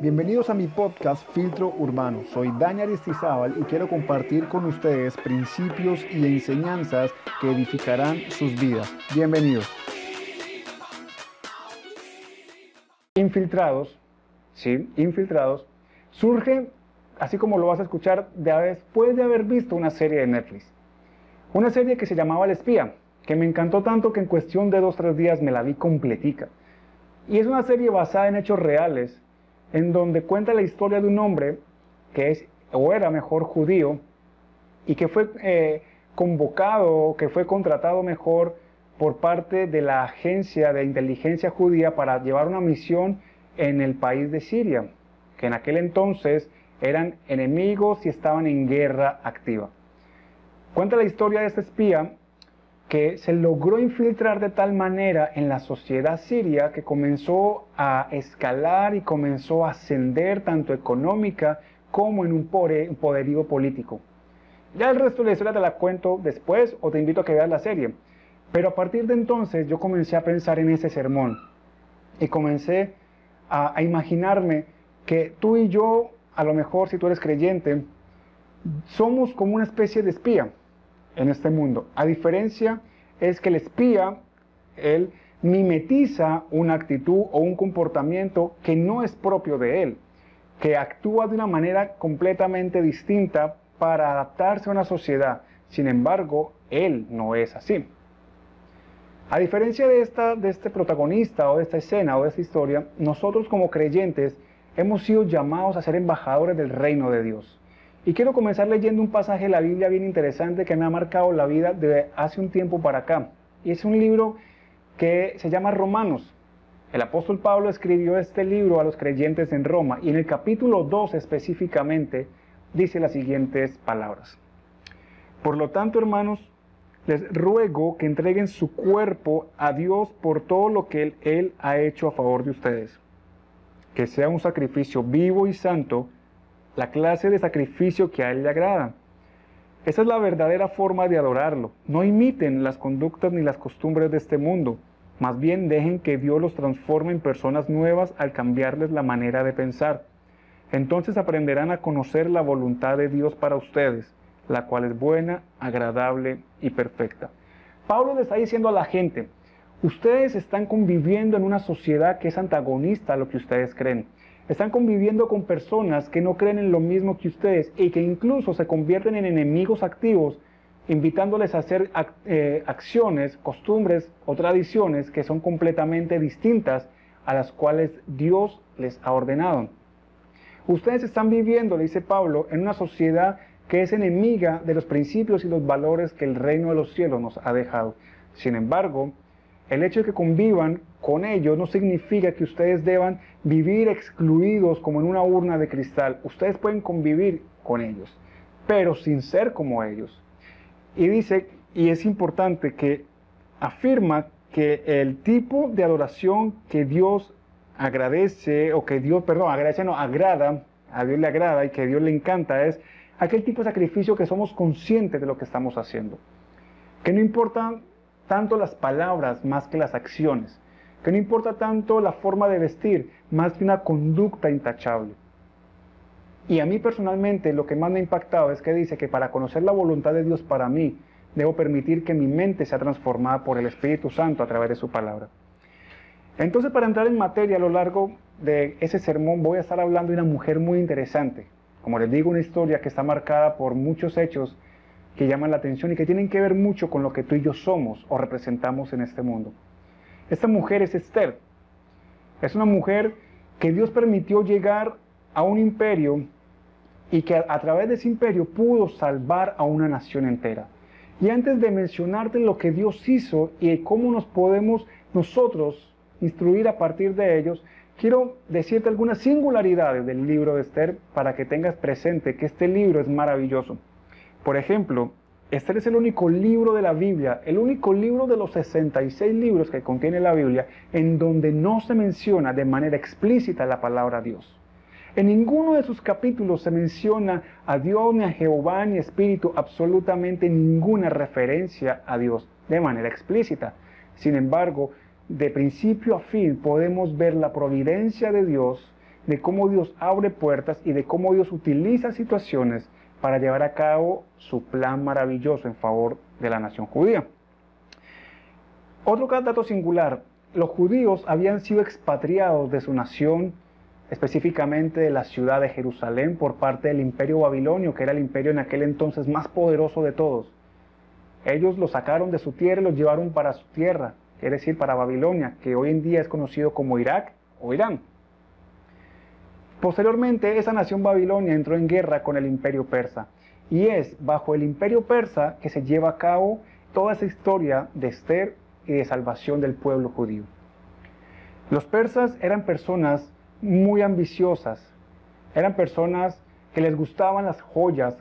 Bienvenidos a mi podcast Filtro Urbano. Soy Dani Aristizábal y quiero compartir con ustedes principios y enseñanzas que edificarán sus vidas. Bienvenidos. Infiltrados, sí, infiltrados, surge, así como lo vas a escuchar, después de haber visto una serie de Netflix. Una serie que se llamaba El Espía, que me encantó tanto que en cuestión de dos o tres días me la vi completica. Y es una serie basada en hechos reales en donde cuenta la historia de un hombre que es, o era mejor judío, y que fue eh, convocado, que fue contratado mejor por parte de la agencia de inteligencia judía para llevar una misión en el país de Siria, que en aquel entonces eran enemigos y estaban en guerra activa. Cuenta la historia de este espía que se logró infiltrar de tal manera en la sociedad siria que comenzó a escalar y comenzó a ascender tanto económica como en un poderío político. Ya el resto de la historia te la cuento después o te invito a que veas la serie. Pero a partir de entonces yo comencé a pensar en ese sermón y comencé a, a imaginarme que tú y yo, a lo mejor si tú eres creyente, somos como una especie de espía en este mundo. A diferencia es que el espía, él mimetiza una actitud o un comportamiento que no es propio de él, que actúa de una manera completamente distinta para adaptarse a una sociedad. Sin embargo, él no es así. A diferencia de, esta, de este protagonista o de esta escena o de esta historia, nosotros como creyentes hemos sido llamados a ser embajadores del reino de Dios. Y quiero comenzar leyendo un pasaje de la Biblia bien interesante que me ha marcado la vida de hace un tiempo para acá. Y es un libro que se llama Romanos. El apóstol Pablo escribió este libro a los creyentes en Roma y en el capítulo 2 específicamente dice las siguientes palabras. Por lo tanto, hermanos, les ruego que entreguen su cuerpo a Dios por todo lo que él, él ha hecho a favor de ustedes. Que sea un sacrificio vivo y santo, la clase de sacrificio que a Él le agrada. Esa es la verdadera forma de adorarlo. No imiten las conductas ni las costumbres de este mundo. Más bien dejen que Dios los transforme en personas nuevas al cambiarles la manera de pensar. Entonces aprenderán a conocer la voluntad de Dios para ustedes, la cual es buena, agradable y perfecta. Pablo le está diciendo a la gente, ustedes están conviviendo en una sociedad que es antagonista a lo que ustedes creen. Están conviviendo con personas que no creen en lo mismo que ustedes y que incluso se convierten en enemigos activos, invitándoles a hacer eh, acciones, costumbres o tradiciones que son completamente distintas a las cuales Dios les ha ordenado. Ustedes están viviendo, le dice Pablo, en una sociedad que es enemiga de los principios y los valores que el reino de los cielos nos ha dejado. Sin embargo, el hecho de que convivan con ellos no significa que ustedes deban vivir excluidos como en una urna de cristal. Ustedes pueden convivir con ellos, pero sin ser como ellos. Y dice, y es importante que afirma que el tipo de adoración que Dios agradece, o que Dios, perdón, agradece, no, agrada, a Dios le agrada y que Dios le encanta, es aquel tipo de sacrificio que somos conscientes de lo que estamos haciendo. Que no importa tanto las palabras más que las acciones, que no importa tanto la forma de vestir más que una conducta intachable. Y a mí personalmente lo que más me ha impactado es que dice que para conocer la voluntad de Dios para mí, debo permitir que mi mente sea transformada por el Espíritu Santo a través de su palabra. Entonces, para entrar en materia a lo largo de ese sermón, voy a estar hablando de una mujer muy interesante. Como les digo, una historia que está marcada por muchos hechos que llaman la atención y que tienen que ver mucho con lo que tú y yo somos o representamos en este mundo. Esta mujer es Esther. Es una mujer que Dios permitió llegar a un imperio y que a, través de ese imperio pudo salvar a una nación entera. Y antes de mencionarte lo que Dios hizo y cómo nos podemos nosotros instruir a partir de ellos, quiero decirte algunas singularidades del libro de Esther para que tengas presente que este libro es maravilloso. Por ejemplo, este es el único libro de la Biblia, el único libro de los 66 libros que contiene la Biblia en donde no se menciona de manera explícita la palabra Dios. En ninguno de sus capítulos se menciona a Dios, ni a Jehová, ni a Espíritu, absolutamente ninguna referencia a Dios de manera explícita. Sin embargo, de principio a fin podemos ver la providencia de Dios, de cómo Dios abre puertas y de cómo Dios utiliza situaciones para llevar a cabo su plan maravilloso en favor de la nación judía. Otro dato singular, los judíos habían sido expatriados de su nación, específicamente de la ciudad de Jerusalén, por parte del imperio babilonio, que era el imperio en aquel entonces más poderoso de todos. Ellos los sacaron de su tierra y los llevaron para su tierra, quiere decir para Babilonia, que hoy en día es conocido como Irak o Irán. Posteriormente, esa nación babilonia entró en guerra con el imperio persa, y es bajo el imperio persa que se lleva a cabo toda esa historia de Esther y de salvación del pueblo judío. Los persas eran personas muy ambiciosas, eran personas que les gustaban las joyas,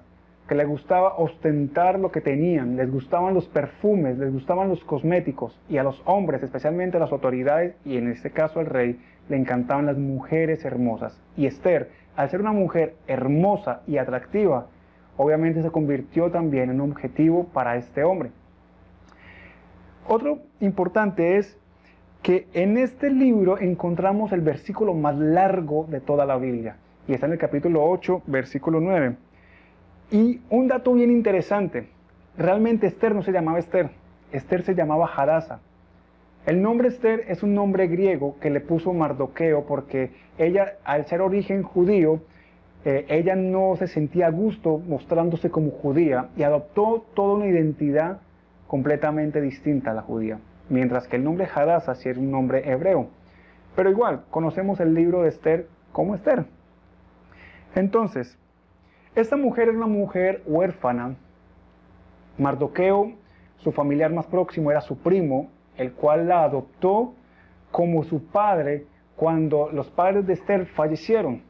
que les gustaba ostentar lo que tenían, les gustaban los perfumes, les gustaban los cosméticos y a los hombres, especialmente a las autoridades y en este caso al rey, le encantaban las mujeres hermosas. Y Esther, al ser una mujer hermosa y atractiva, obviamente se convirtió también en un objetivo para este hombre. Otro importante es que en este libro encontramos el versículo más largo de toda la Biblia, y está en el capítulo 8, versículo 9. Y un dato bien interesante, realmente Esther no se llamaba Esther, Esther se llamaba Hadassah. El nombre Esther es un nombre griego que le puso Mardoqueo porque ella, al ser origen judío, eh, ella no se sentía a gusto mostrándose como judía y adoptó toda una identidad completamente distinta a la judía, mientras que el nombre Hadassah sí era un nombre hebreo. Pero igual, conocemos el libro de Esther como Esther. Entonces, esta mujer era una mujer huérfana. Mardoqueo, su familiar más próximo, era su primo, el cual la adoptó como su padre cuando los padres de Esther fallecieron.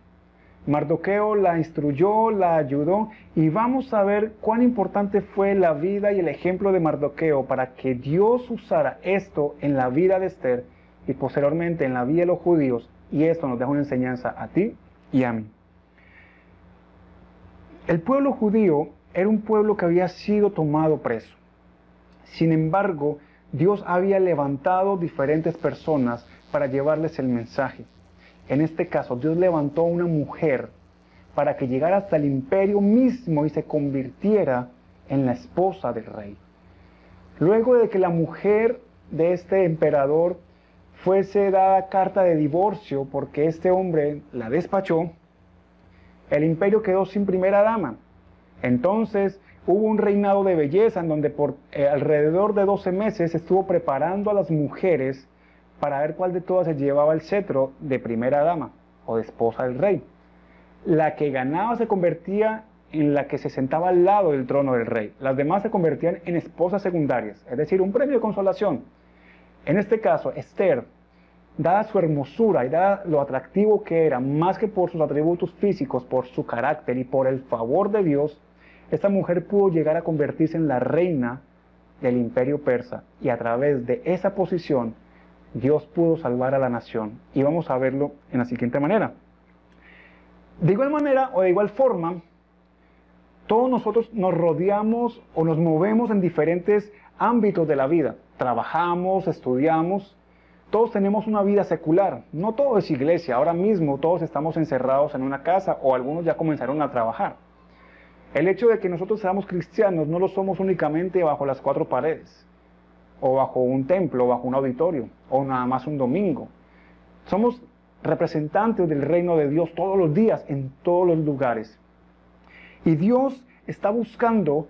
Mardoqueo la instruyó, la ayudó y vamos a ver cuán importante fue la vida y el ejemplo de Mardoqueo para que Dios usara esto en la vida de Esther y posteriormente en la vida de los judíos y esto nos deja una enseñanza a ti y a mí. El pueblo judío era un pueblo que había sido tomado preso. Sin embargo, Dios había levantado diferentes personas para llevarles el mensaje. En este caso, Dios levantó a una mujer para que llegara hasta el imperio mismo y se convirtiera en la esposa del rey. Luego de que la mujer de este emperador fuese dada carta de divorcio porque este hombre la despachó, el imperio quedó sin primera dama. Entonces hubo un reinado de belleza en donde por eh, alrededor de 12 meses estuvo preparando a las mujeres para ver cuál de todas se llevaba el cetro de primera dama o de esposa del rey. La que ganaba se convertía en la que se sentaba al lado del trono del rey. Las demás se convertían en esposas secundarias, es decir, un premio de consolación. En este caso, Esther, dada su hermosura y dada lo atractivo que era, más que por sus atributos físicos, por su carácter y por el favor de Dios, esta mujer pudo llegar a convertirse en la reina del imperio persa y a través de esa posición Dios pudo salvar a la nación. Y vamos a verlo en la siguiente manera. De igual manera o de igual forma, todos nosotros nos rodeamos o nos movemos en diferentes ámbitos de la vida. Trabajamos, estudiamos, todos tenemos una vida secular. No todo es iglesia. Ahora mismo todos estamos encerrados en una casa o algunos ya comenzaron a trabajar. El hecho de que nosotros seamos cristianos no lo somos únicamente bajo las cuatro paredes o bajo un templo, bajo un auditorio, o nada más un domingo. Somos representantes del reino de Dios todos los días, en todos los lugares. Y Dios está buscando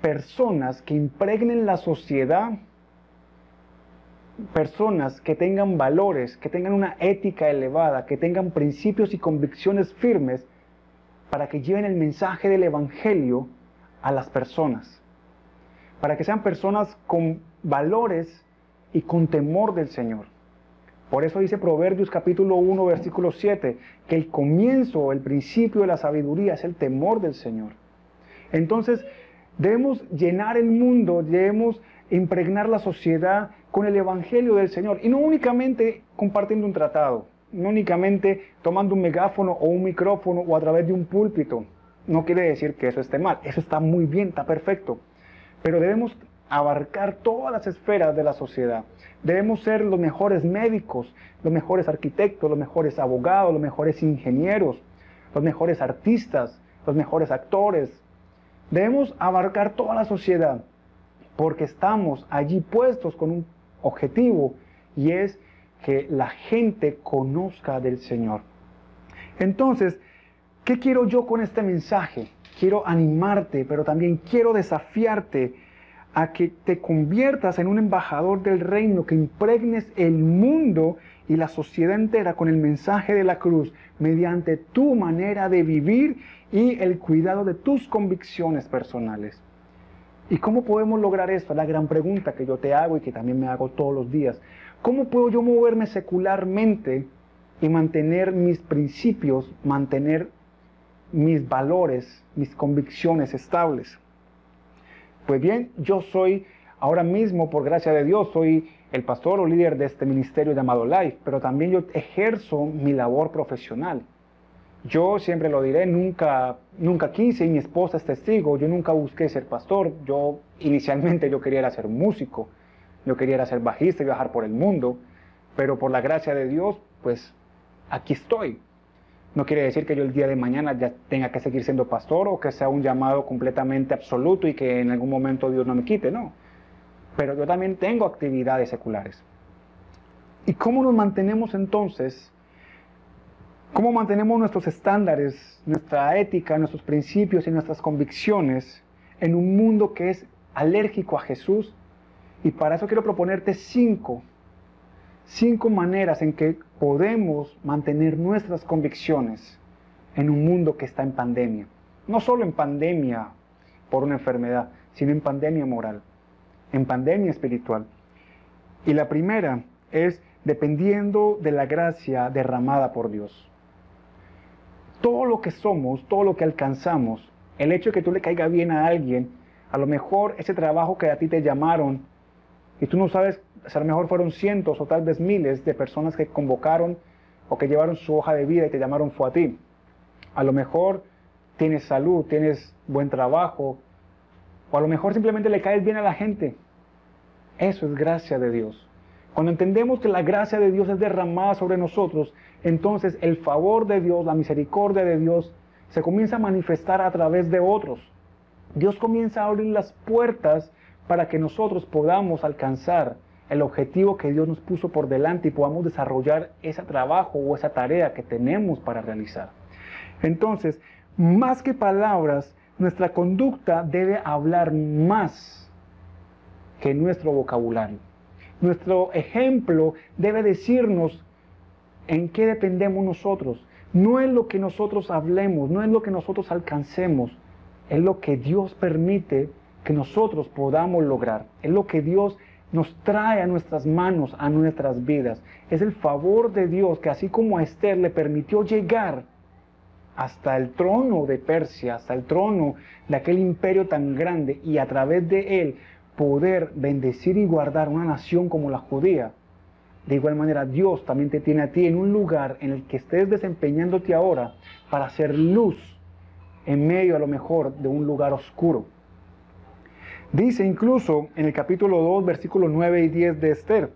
personas que impregnen la sociedad, personas que tengan valores, que tengan una ética elevada, que tengan principios y convicciones firmes, para que lleven el mensaje del Evangelio a las personas, para que sean personas con valores y con temor del Señor. Por eso dice Proverbios capítulo 1, versículo 7, que el comienzo, el principio de la sabiduría es el temor del Señor. Entonces, debemos llenar el mundo, debemos impregnar la sociedad con el Evangelio del Señor. Y no únicamente compartiendo un tratado, no únicamente tomando un megáfono o un micrófono o a través de un púlpito. No quiere decir que eso esté mal, eso está muy bien, está perfecto. Pero debemos abarcar todas las esferas de la sociedad. Debemos ser los mejores médicos, los mejores arquitectos, los mejores abogados, los mejores ingenieros, los mejores artistas, los mejores actores. Debemos abarcar toda la sociedad porque estamos allí puestos con un objetivo y es que la gente conozca del Señor. Entonces, ¿qué quiero yo con este mensaje? Quiero animarte, pero también quiero desafiarte a que te conviertas en un embajador del reino, que impregnes el mundo y la sociedad entera con el mensaje de la cruz mediante tu manera de vivir y el cuidado de tus convicciones personales. ¿Y cómo podemos lograr esto? La gran pregunta que yo te hago y que también me hago todos los días. ¿Cómo puedo yo moverme secularmente y mantener mis principios, mantener mis valores, mis convicciones estables? Pues bien, yo soy ahora mismo, por gracia de Dios, soy el pastor o líder de este ministerio llamado Life, pero también yo ejerzo mi labor profesional. Yo siempre lo diré, nunca, nunca quise, y mi esposa es testigo, yo nunca busqué ser pastor, yo inicialmente yo quería ser músico, yo quería ser bajista y viajar por el mundo, pero por la gracia de Dios, pues aquí estoy. No quiere decir que yo el día de mañana ya tenga que seguir siendo pastor o que sea un llamado completamente absoluto y que en algún momento Dios no me quite, no. Pero yo también tengo actividades seculares. ¿Y cómo nos mantenemos entonces? ¿Cómo mantenemos nuestros estándares, nuestra ética, nuestros principios y nuestras convicciones en un mundo que es alérgico a Jesús? Y para eso quiero proponerte cinco cinco maneras en que podemos mantener nuestras convicciones en un mundo que está en pandemia. No solo en pandemia por una enfermedad, sino en pandemia moral, en pandemia espiritual. Y la primera es dependiendo de la gracia derramada por Dios. Todo lo que somos, todo lo que alcanzamos, el hecho de que tú le caiga bien a alguien, a lo mejor ese trabajo que a ti te llamaron y tú no sabes a lo mejor fueron cientos o tal vez miles de personas que convocaron o que llevaron su hoja de vida y te llamaron fue a ti. A lo mejor tienes salud, tienes buen trabajo, o a lo mejor simplemente le caes bien a la gente. Eso es gracia de Dios. Cuando entendemos que la gracia de Dios es derramada sobre nosotros, entonces el favor de Dios, la misericordia de Dios, se comienza a manifestar a través de otros. Dios comienza a abrir las puertas para que nosotros podamos alcanzar el objetivo que Dios nos puso por delante y podamos desarrollar ese trabajo o esa tarea que tenemos para realizar. Entonces, más que palabras, nuestra conducta debe hablar más que nuestro vocabulario. Nuestro ejemplo debe decirnos en qué dependemos nosotros. No es lo que nosotros hablemos, no es lo que nosotros alcancemos, es lo que Dios permite que nosotros podamos lograr, es lo que Dios nos trae a nuestras manos, a nuestras vidas. Es el favor de Dios que así como a Esther le permitió llegar hasta el trono de Persia, hasta el trono de aquel imperio tan grande y a través de él poder bendecir y guardar una nación como la judía. De igual manera, Dios también te tiene a ti en un lugar en el que estés desempeñándote ahora para hacer luz en medio a lo mejor de un lugar oscuro. Dice incluso en el capítulo 2, versículos 9 y 10 de Esther,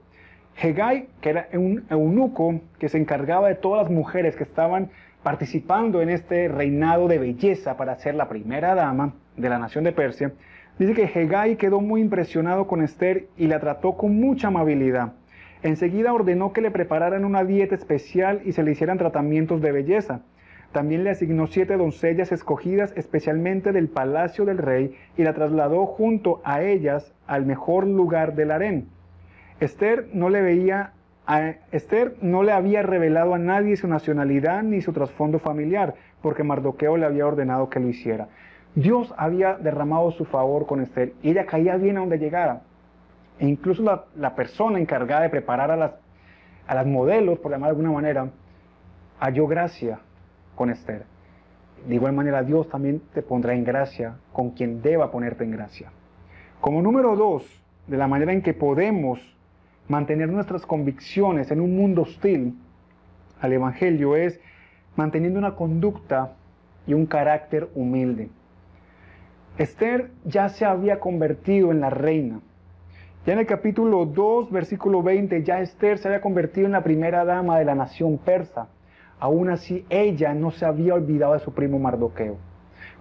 Hegai, que era un eunuco que se encargaba de todas las mujeres que estaban participando en este reinado de belleza para ser la primera dama de la nación de Persia, dice que Hegai quedó muy impresionado con Esther y la trató con mucha amabilidad. Enseguida ordenó que le prepararan una dieta especial y se le hicieran tratamientos de belleza. También le asignó siete doncellas escogidas especialmente del palacio del rey y la trasladó junto a ellas al mejor lugar del harén. Esther no le veía a Esther no le había revelado a nadie su nacionalidad ni su trasfondo familiar, porque Mardoqueo le había ordenado que lo hiciera. Dios había derramado su favor con Esther y ella caía bien a donde llegara. E incluso la, persona encargada de preparar a las, a las modelos, por llamar de alguna manera, halló gracia con Esther. De igual manera, Dios también te pondrá en gracia con quien deba ponerte en gracia. Como número dos, de la manera en que podemos mantener nuestras convicciones en un mundo hostil al Evangelio es manteniendo una conducta y un carácter humilde. Esther ya se había convertido en la reina Ya en el capítulo 2, versículo 20, ya Esther se había convertido en la primera dama de la nación persa. Aún así, ella no se había olvidado de su primo Mardoqueo.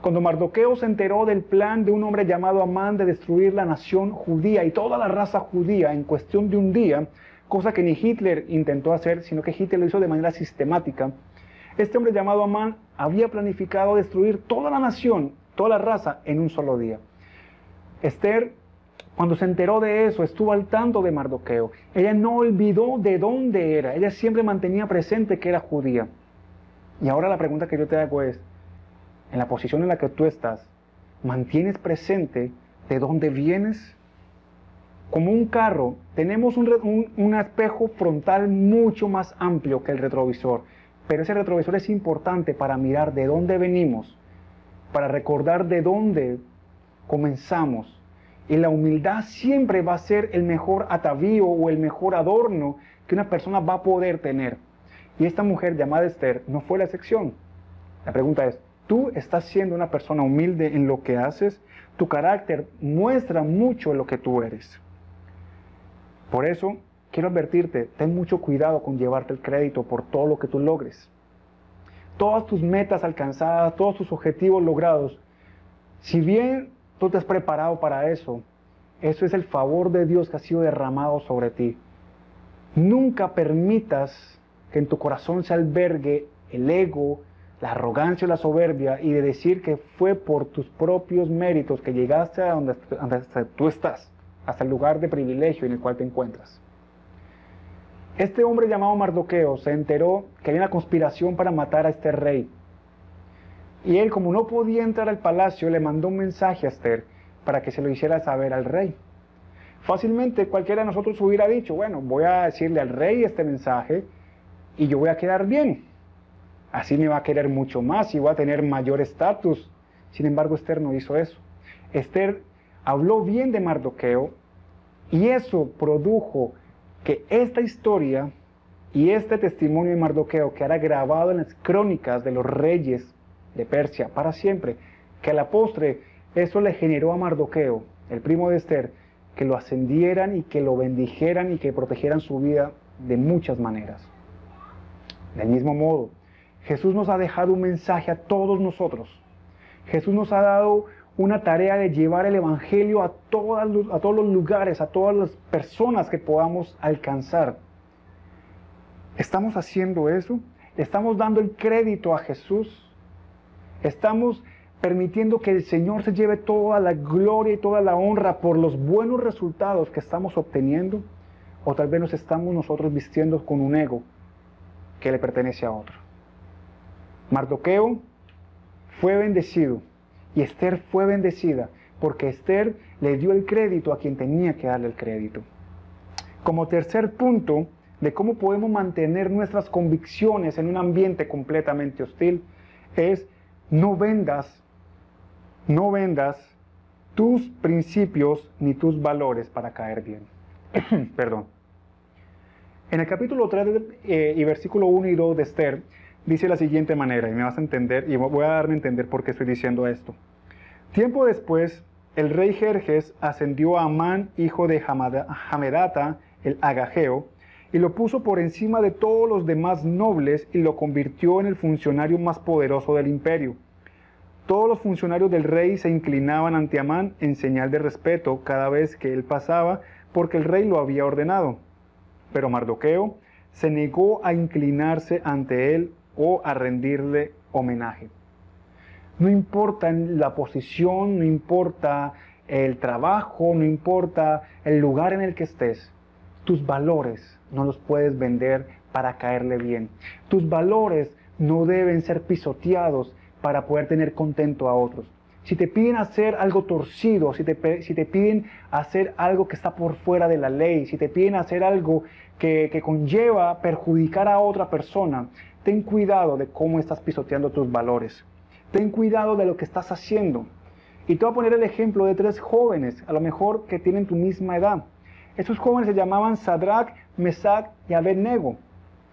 Cuando Mardoqueo se enteró del plan de un hombre llamado Amán de destruir la nación judía y toda la raza judía en cuestión de un día, cosa que ni Hitler intentó hacer, sino que Hitler lo hizo de manera sistemática, este hombre llamado Amán había planificado destruir toda la nación, toda la raza, en un solo día. Esther, cuando se enteró de eso, estuvo al tanto de Mardoqueo. Ella no olvidó de dónde era. Ella siempre mantenía presente que era judía. Y ahora la pregunta que yo te hago es, en la posición en la que tú estás, ¿mantienes presente de dónde vienes? Como un carro, tenemos un, un, espejo frontal mucho más amplio que el retrovisor, pero ese retrovisor es importante para mirar de dónde venimos, para recordar de dónde comenzamos. Y la humildad siempre va a ser el mejor atavío o el mejor adorno que una persona va a poder tener. Y esta mujer llamada Esther no fue la excepción. La pregunta es, ¿tú estás siendo una persona humilde en lo que haces? Tu carácter muestra mucho lo que tú eres. Por eso, quiero advertirte, ten mucho cuidado con llevarte el crédito por todo lo que tú logres. Todas tus metas alcanzadas, todos tus objetivos logrados, si bien tú te has preparado para eso, eso es el favor de Dios que ha sido derramado sobre ti. Nunca permitas que en tu corazón se albergue el ego, la arrogancia o la soberbia y de decir que fue por tus propios méritos que llegaste a donde, tú estás, hasta el lugar de privilegio en el cual te encuentras. Este hombre llamado Mardoqueo se enteró que había una conspiración para matar a este rey. Y él, como no podía entrar al palacio, le mandó un mensaje a Esther para que se lo hiciera saber al rey. Fácilmente cualquiera de nosotros hubiera dicho, bueno, voy a decirle al rey este mensaje y yo voy a quedar bien. Así me va a querer mucho más y voy a tener mayor estatus. Sin embargo, Esther no hizo eso. Esther habló bien de Mardoqueo y eso produjo que esta historia y este testimonio de Mardoqueo quedara grabado en las crónicas de los reyes de Persia para siempre, que a la postre eso le generó a Mardoqueo, el primo de Esther, que lo ascendieran y que lo bendijeran y que protegieran su vida de muchas maneras. Del mismo modo, Jesús nos ha dejado un mensaje a todos nosotros. Jesús nos ha dado una tarea de llevar el Evangelio a, todas, a todos los lugares, a todas las personas que podamos alcanzar. ¿Estamos haciendo eso? ¿Estamos dando el crédito a Jesús? ¿Estamos permitiendo que el Señor se lleve toda la gloria y toda la honra por los buenos resultados que estamos obteniendo? ¿O tal vez nos estamos nosotros vistiendo con un ego que le pertenece a otro? Mardoqueo fue bendecido y Esther fue bendecida porque Esther le dio el crédito a quien tenía que darle el crédito. Como tercer punto de cómo podemos mantener nuestras convicciones en un ambiente completamente hostil es no vendas, no vendas tus principios ni tus valores para caer bien. Perdón. En el capítulo 3 eh, y versículo 1 y 2 de Esther, dice la siguiente manera, y me vas a entender, y voy a darme a entender por qué estoy diciendo esto. Tiempo después, el rey Jerjes ascendió a Amán, hijo de Hamedata, el Agageo, y lo puso por encima de todos los demás nobles y lo convirtió en el funcionario más poderoso del imperio. Todos los funcionarios del rey se inclinaban ante Amán en señal de respeto cada vez que él pasaba, porque el rey lo había ordenado. Pero Mardoqueo se negó a inclinarse ante él o a rendirle homenaje. No importa la posición, no importa el trabajo, no importa el lugar en el que estés, tus valores no los puedes vender para caerle bien. Tus valores no deben ser pisoteados para poder tener contento a otros. Si te piden hacer algo torcido, si te, si te piden hacer algo que está por fuera de la ley, si te piden hacer algo que, que conlleva perjudicar a otra persona, ten cuidado de cómo estás pisoteando tus valores. Ten cuidado de lo que estás haciendo. Y te voy a poner el ejemplo de tres jóvenes, a lo mejor que tienen tu misma edad. Estos jóvenes se llamaban Sadrach, Mesach y Abednego.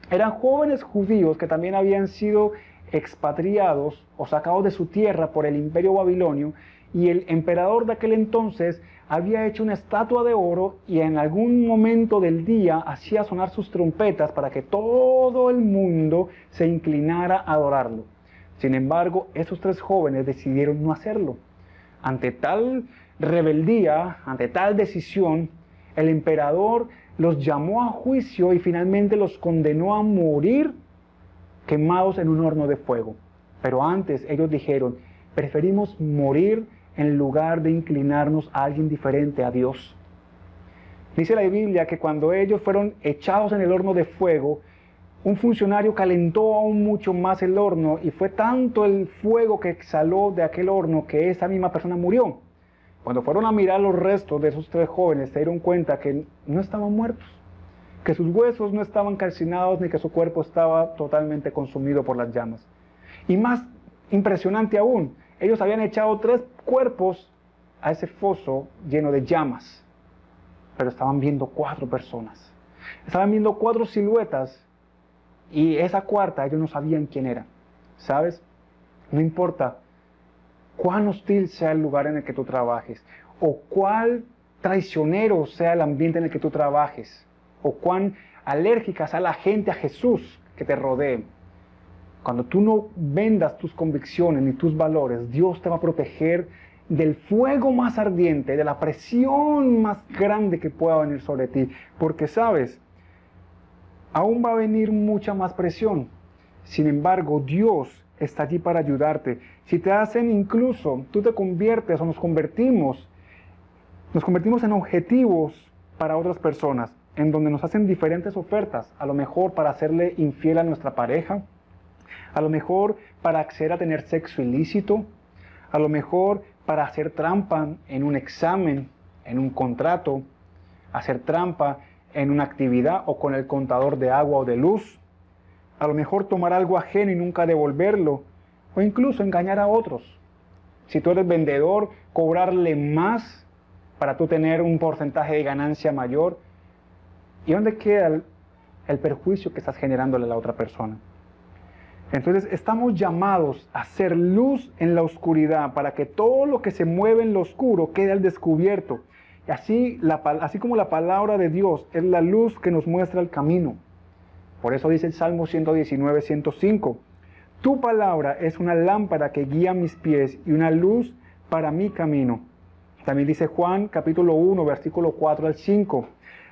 Eran jóvenes judíos que también habían sido expatriados o sacados de su tierra por el imperio babilonio y el emperador de aquel entonces había hecho una estatua de oro y en algún momento del día hacía sonar sus trompetas para que todo el mundo se inclinara a adorarlo. Sin embargo, esos tres jóvenes decidieron no hacerlo. Ante tal rebeldía, ante tal decisión, el emperador los llamó a juicio y finalmente los condenó a morir quemados en un horno de fuego. Pero antes ellos dijeron, preferimos morir en lugar de inclinarnos a alguien diferente, a Dios. Dice la Biblia que cuando ellos fueron echados en el horno de fuego, un funcionario calentó aún mucho más el horno y fue tanto el fuego que exhaló de aquel horno que esa misma persona murió. Cuando fueron a mirar los restos de esos tres jóvenes, se dieron cuenta que no estaban muertos, que sus huesos no estaban calcinados ni que su cuerpo estaba totalmente consumido por las llamas. Y más impresionante aún, ellos habían echado tres cuerpos a ese foso lleno de llamas, pero estaban viendo cuatro personas. Estaban viendo cuatro siluetas y esa cuarta ellos no sabían quién era. ¿Sabes? No importa cuán hostil sea el lugar en el que tú trabajes, o cuál traicionero sea el ambiente en el que tú trabajes, o cuán alérgica sea la gente a Jesús que te rodee. Cuando tú no vendas tus convicciones ni tus valores, Dios te va a proteger del fuego más ardiente, de la presión más grande que pueda venir sobre ti. Porque sabes, aún va a venir mucha más presión. Sin embargo, Dios está allí para ayudarte. Si te hacen incluso, tú te conviertes o nos convertimos, nos convertimos en objetivos para otras personas, en donde nos hacen diferentes ofertas, a lo mejor para hacerle infiel a nuestra pareja, a lo mejor para acceder a tener sexo ilícito, a lo mejor para hacer trampa en un examen, en un contrato, hacer trampa en una actividad o con el contador de agua o de luz, a lo mejor tomar algo ajeno y nunca devolverlo, o incluso engañar a otros. Si tú eres vendedor, cobrarle más para tú tener un porcentaje de ganancia mayor. ¿Y dónde queda el, perjuicio que estás generándole a la otra persona? Entonces estamos llamados a ser luz en la oscuridad para que todo lo que se mueve en lo oscuro quede al descubierto. Así, así como la palabra de Dios es la luz que nos muestra el camino. Por eso dice el Salmo 119, 105. Tu palabra es una lámpara que guía mis pies y una luz para mi camino. También dice Juan capítulo 1, versículo 4 al 5.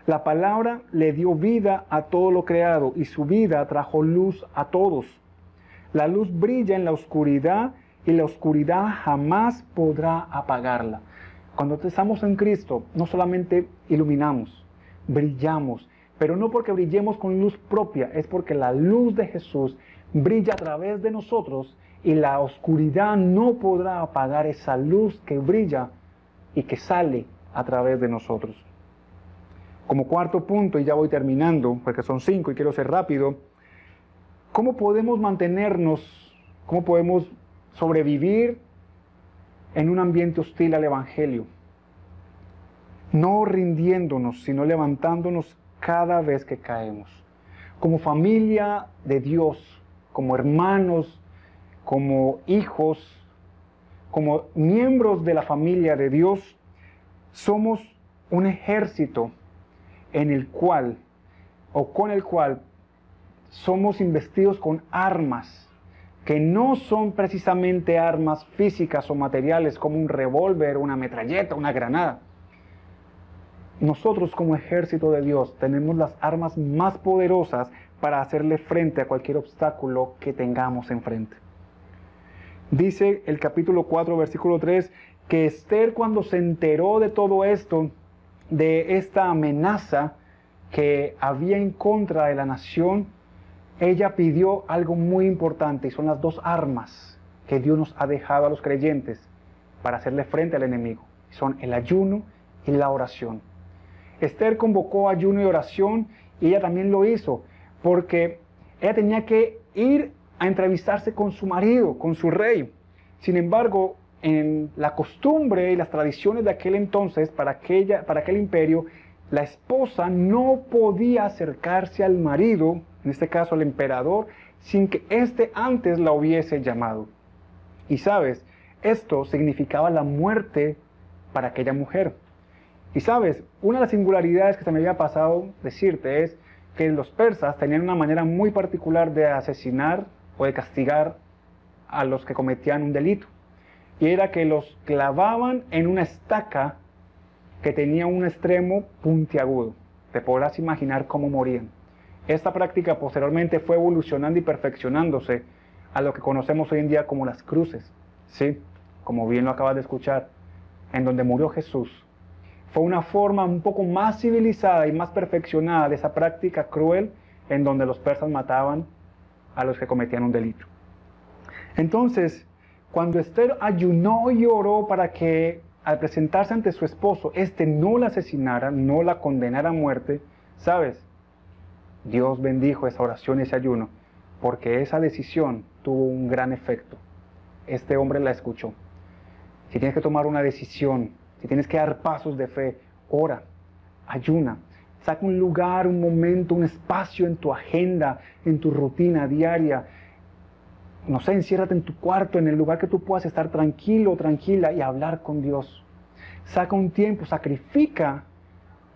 La palabra le dio vida a todo lo creado y su vida trajo luz a todos. La luz brilla en la oscuridad y la oscuridad jamás podrá apagarla. Cuando estamos en Cristo, no solamente iluminamos, brillamos, pero no porque brillemos con luz propia, es porque la luz de Jesús brilla a través de nosotros y la oscuridad no podrá apagar esa luz que brilla y que sale a través de nosotros. Como cuarto punto, y ya voy terminando, porque son cinco y quiero ser rápido, ¿cómo podemos mantenernos, cómo podemos sobrevivir en un ambiente hostil al Evangelio? No rindiéndonos, sino levantándonos cada vez que caemos. Como familia de Dios, como hermanos, como hijos, como miembros de la familia de Dios, somos un ejército en el cual o con el cual somos investidos con armas que no son precisamente armas físicas o materiales como un revólver, una metralleta, una granada, nosotros como ejército de Dios tenemos las armas más poderosas para hacerle frente a cualquier obstáculo que tengamos enfrente. Dice el capítulo 4, versículo 3, que Esther cuando se enteró de todo esto, de esta amenaza que había en contra de la nación, ella pidió algo muy importante y son las dos armas que Dios nos ha dejado a los creyentes para hacerle frente al enemigo. Son el ayuno y la oración. Esther convocó ayuno y oración y ella también lo hizo porque ella tenía que ir a entrevistarse con su marido, con su rey. Sin embargo, en la costumbre y las tradiciones de aquel entonces, para, aquella, para aquel imperio, la esposa no podía acercarse al marido, en este caso al emperador, sin que éste antes la hubiese llamado. Y sabes, esto significaba la muerte para aquella mujer. Y sabes, una de las singularidades que se me había pasado decirte es que los persas tenían una manera muy particular de asesinar o de castigar a los que cometían un delito. Y era que los clavaban en una estaca que tenía un extremo puntiagudo. Te podrás imaginar cómo morían. Esta práctica posteriormente fue evolucionando y perfeccionándose a lo que conocemos hoy en día como las cruces. Sí, como bien lo acabas de escuchar, en donde murió Jesús. Fue una forma un poco más civilizada y más perfeccionada de esa práctica cruel en donde los persas mataban a los que cometían un delito. Entonces, cuando Esther ayunó y oró para que al presentarse ante su esposo, éste no la asesinara, no la condenara a muerte, ¿sabes? Dios bendijo esa oración y ese ayuno, porque esa decisión tuvo un gran efecto. Este hombre la escuchó. Si tienes que tomar una decisión, si tienes que dar pasos de fe, ora, ayuna, saca un lugar, un momento, un espacio en tu agenda, en tu rutina diaria. No sé, enciérrate en tu cuarto, en el lugar que tú puedas estar tranquilo, tranquila y hablar con Dios. Saca un tiempo, sacrifica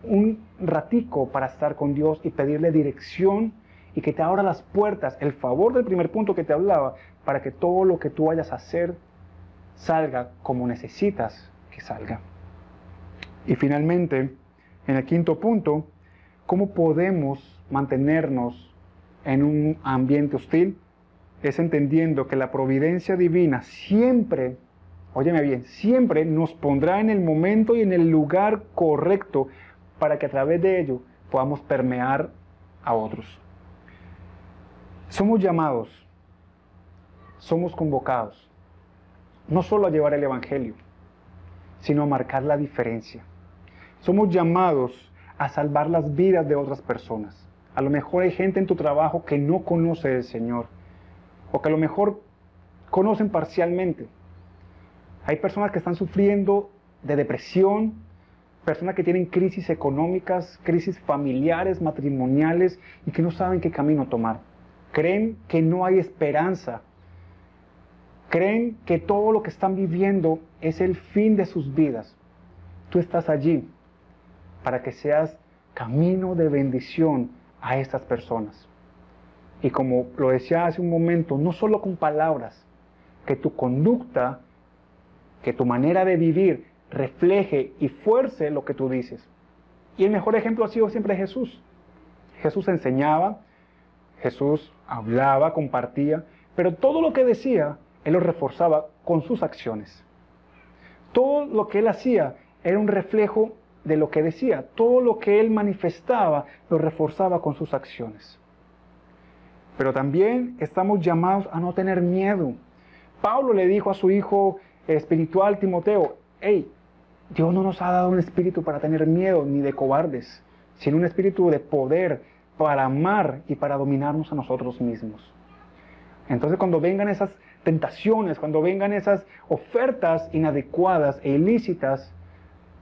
un ratico para estar con Dios y pedirle dirección y que te abra las puertas, el favor del primer punto que te hablaba, para que todo lo que tú vayas a hacer salga como necesitas que salga. Y finalmente, en el quinto punto, ¿cómo podemos mantenernos en un ambiente hostil? Es entendiendo que la providencia divina siempre, óyeme bien, siempre nos pondrá en el momento y en el lugar correcto para que a través de ello podamos permear a otros. Somos llamados, somos convocados, no solo a llevar el Evangelio, sino a marcar la diferencia. Somos llamados a salvar las vidas de otras personas. A lo mejor hay gente en tu trabajo que no conoce del Señor, o que a lo mejor conocen parcialmente. Hay personas que están sufriendo de depresión, personas que tienen crisis económicas, crisis familiares, matrimoniales y que no saben qué camino tomar. Creen que no hay esperanza. Creen que todo lo que están viviendo es el fin de sus vidas. Tú estás allí para que seas camino de bendición a estas personas. Y como lo decía hace un momento, no solo con palabras, que tu conducta, que tu manera de vivir refleje y fuerce lo que tú dices. Y el mejor ejemplo ha sido siempre Jesús. Jesús enseñaba, Jesús hablaba, compartía, pero todo lo que decía, Él lo reforzaba con sus acciones. Todo lo que Él hacía era un reflejo de lo que decía. Todo lo que Él manifestaba lo reforzaba con sus acciones. Pero también estamos llamados a no tener miedo. Pablo le dijo a su hijo espiritual Timoteo, hey, Dios no nos ha dado un espíritu para tener miedo ni de cobardes, sino un espíritu de poder para amar y para dominarnos a nosotros mismos. Entonces cuando vengan esas tentaciones, cuando vengan esas ofertas inadecuadas e ilícitas,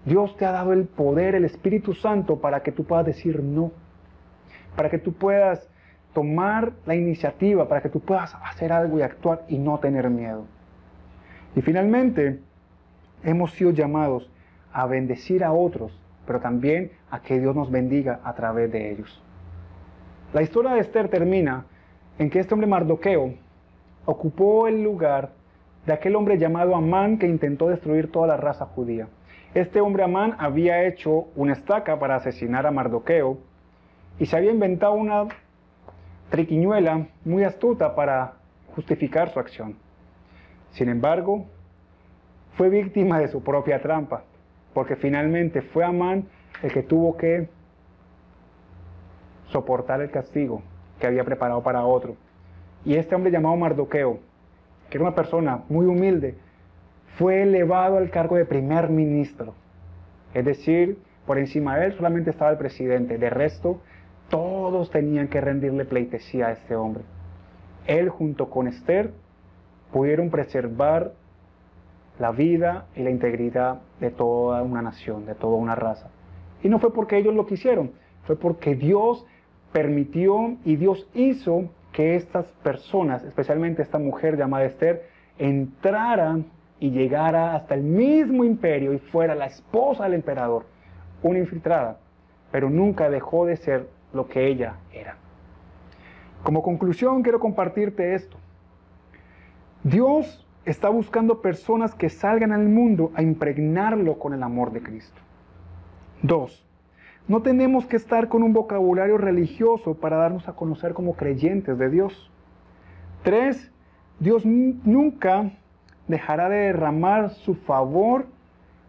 Dios te ha dado el poder, el Espíritu Santo, para que tú puedas decir no, para que tú puedas tomar la iniciativa, para que tú puedas hacer algo y actuar y no tener miedo. Y finalmente, hemos sido llamados a bendecir a otros, pero también a que Dios nos bendiga a través de ellos. La historia de Esther termina en que este hombre Mardoqueo ocupó el lugar de aquel hombre llamado Amán que intentó destruir toda la raza judía. Este hombre Amán había hecho una estaca para asesinar a Mardoqueo y se había inventado una triquiñuela muy astuta para justificar su acción. Sin embargo, fue víctima de su propia trampa, porque finalmente fue Amán el que tuvo que soportar el castigo que había preparado para otro. Y este hombre llamado Mardoqueo, que era una persona muy humilde, fue elevado al cargo de primer ministro. Es decir, por encima de él solamente estaba el presidente. De resto, todos tenían que rendirle pleitesía a este hombre. Él junto con Esther pudieron preservar la vida y la integridad de toda una nación, de toda una raza. Y no fue porque ellos lo quisieron, fue porque Dios permitió y Dios hizo que estas personas, especialmente esta mujer llamada Esther, entraran y llegara hasta el mismo imperio y fuera la esposa del emperador. una infiltrada, pero nunca dejó de ser lo que ella era. Como conclusión quiero compartirte esto. Dios está buscando personas que salgan al mundo a impregnarlo con el amor de Cristo. Dos, no tenemos que estar con un vocabulario religioso para darnos a conocer como creyentes de Dios. Tres, Dios nunca dejará de derramar su favor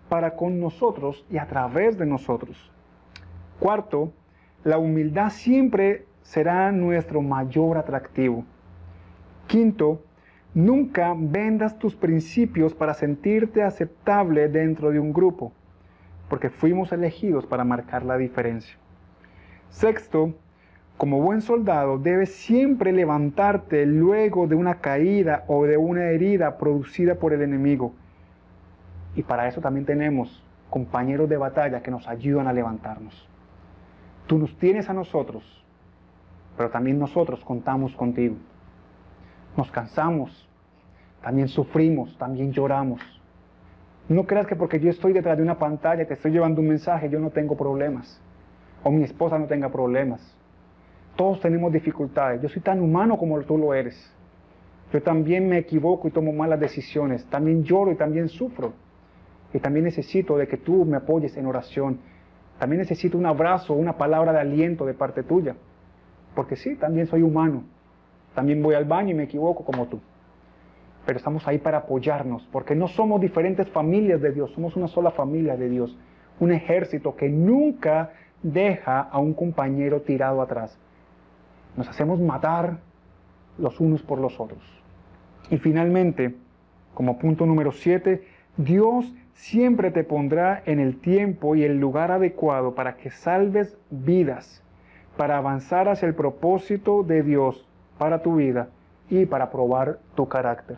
para con nosotros y a través de nosotros. Cuarto, la humildad siempre será nuestro mayor atractivo. Quinto, nunca vendas tus principios para sentirte aceptable dentro de un grupo, porque fuimos elegidos para marcar la diferencia. Sexto, como buen soldado debes siempre levantarte luego de una caída o de una herida producida por el enemigo. Y para eso también tenemos compañeros de batalla que nos ayudan a levantarnos. Tú nos tienes a nosotros, pero también nosotros contamos contigo. Nos cansamos, también sufrimos, también lloramos. No creas que porque yo estoy detrás de una pantalla te estoy llevando un mensaje, yo no tengo problemas. O mi esposa no tenga problemas. Todos tenemos dificultades. Yo soy tan humano como tú lo eres. Yo también me equivoco y tomo malas decisiones. También lloro y también sufro. Y también necesito de que tú me apoyes en oración. También necesito un abrazo, una palabra de aliento de parte tuya. Porque sí, también soy humano. También voy al baño y me equivoco como tú. Pero estamos ahí para apoyarnos, porque no somos diferentes familias de Dios, somos una sola familia de Dios. Un ejército que nunca deja a un compañero tirado atrás. Nos hacemos matar los unos por los otros. Y finalmente, como punto número 7, Dios siempre te pondrá en el tiempo y el lugar adecuado para que salves vidas para avanzar hacia el propósito de Dios para tu vida y para probar tu carácter.